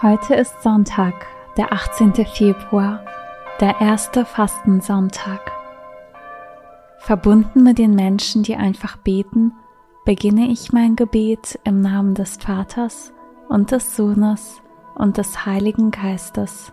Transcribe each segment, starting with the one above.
Heute ist Sonntag, der 18. Februar, der erste Fastensonntag. Verbunden mit den Menschen, die einfach beten, beginne ich mein Gebet im Namen des Vaters und des Sohnes und des Heiligen Geistes.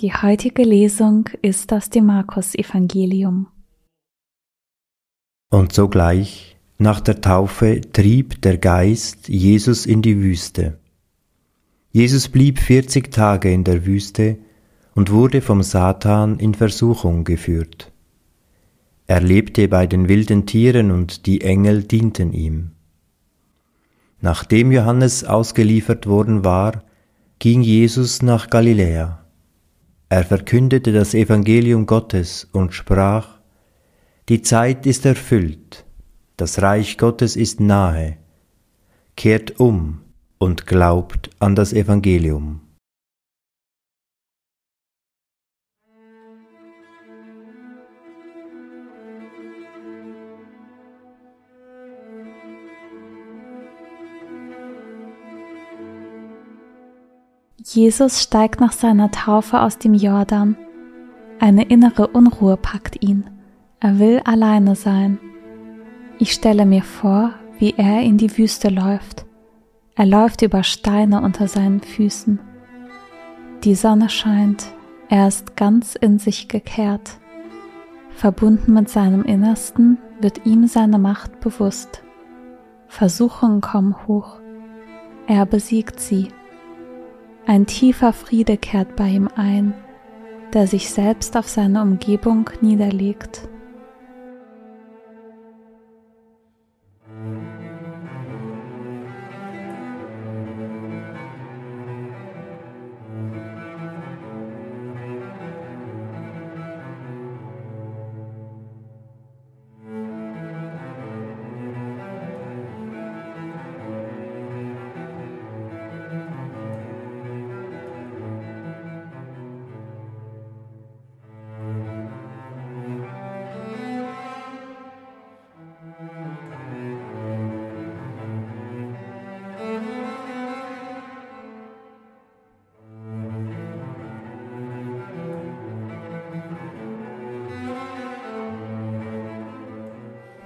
Die heutige Lesung ist aus dem Markus-Evangelium. Und sogleich nach der Taufe trieb der Geist Jesus in die Wüste. Jesus blieb vierzig Tage in der Wüste und wurde vom Satan in Versuchung geführt. Er lebte bei den wilden Tieren und die Engel dienten ihm. Nachdem Johannes ausgeliefert worden war, ging Jesus nach Galiläa. Er verkündete das Evangelium Gottes und sprach, Die Zeit ist erfüllt, das Reich Gottes ist nahe, kehrt um und glaubt an das Evangelium. Jesus steigt nach seiner Taufe aus dem Jordan. Eine innere Unruhe packt ihn. Er will alleine sein. Ich stelle mir vor, wie er in die Wüste läuft. Er läuft über Steine unter seinen Füßen. Die Sonne scheint, er ist ganz in sich gekehrt. Verbunden mit seinem Innersten wird ihm seine Macht bewusst. Versuchungen kommen hoch. Er besiegt sie. Ein tiefer Friede kehrt bei ihm ein, der sich selbst auf seine Umgebung niederlegt.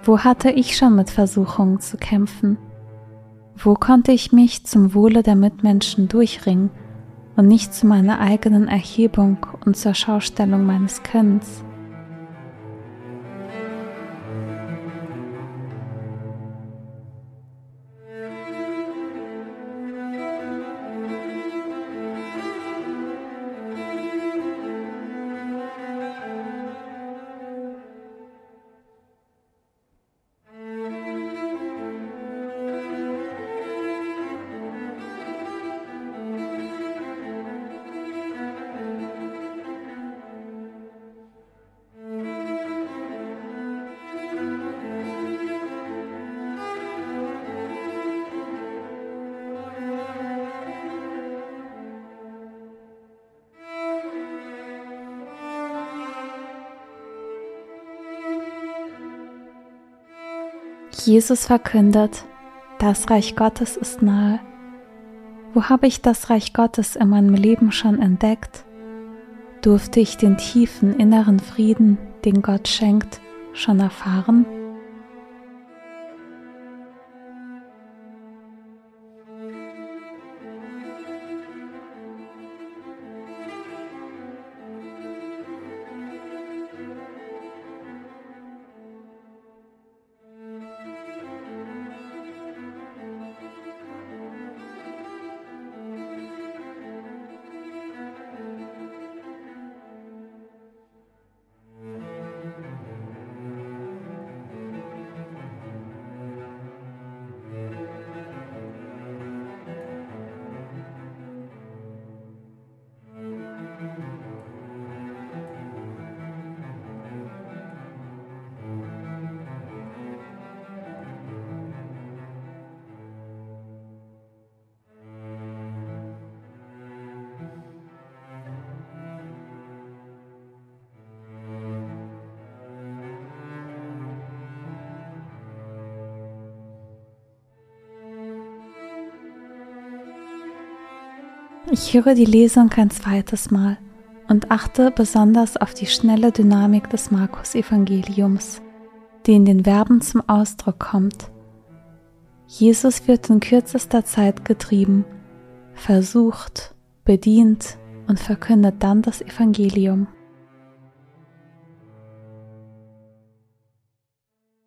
Wo hatte ich schon mit Versuchungen zu kämpfen? Wo konnte ich mich zum Wohle der Mitmenschen durchringen und nicht zu meiner eigenen Erhebung und zur Schaustellung meines Könnens? Jesus verkündet, das Reich Gottes ist nahe. Wo habe ich das Reich Gottes in meinem Leben schon entdeckt? Durfte ich den tiefen inneren Frieden, den Gott schenkt, schon erfahren? Ich höre die Lesung ein zweites Mal und achte besonders auf die schnelle Dynamik des Markus-Evangeliums, die in den Verben zum Ausdruck kommt. Jesus wird in kürzester Zeit getrieben, versucht, bedient und verkündet dann das Evangelium.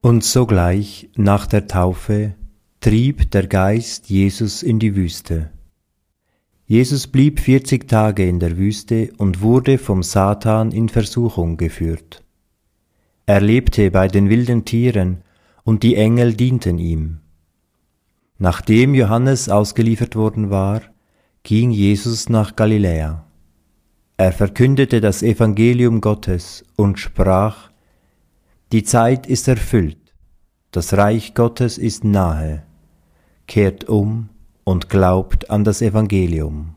Und sogleich nach der Taufe trieb der Geist Jesus in die Wüste. Jesus blieb vierzig Tage in der Wüste und wurde vom Satan in Versuchung geführt. Er lebte bei den wilden Tieren, und die Engel dienten ihm. Nachdem Johannes ausgeliefert worden war, ging Jesus nach Galiläa. Er verkündete das Evangelium Gottes und sprach, Die Zeit ist erfüllt, das Reich Gottes ist nahe, kehrt um und glaubt an das Evangelium.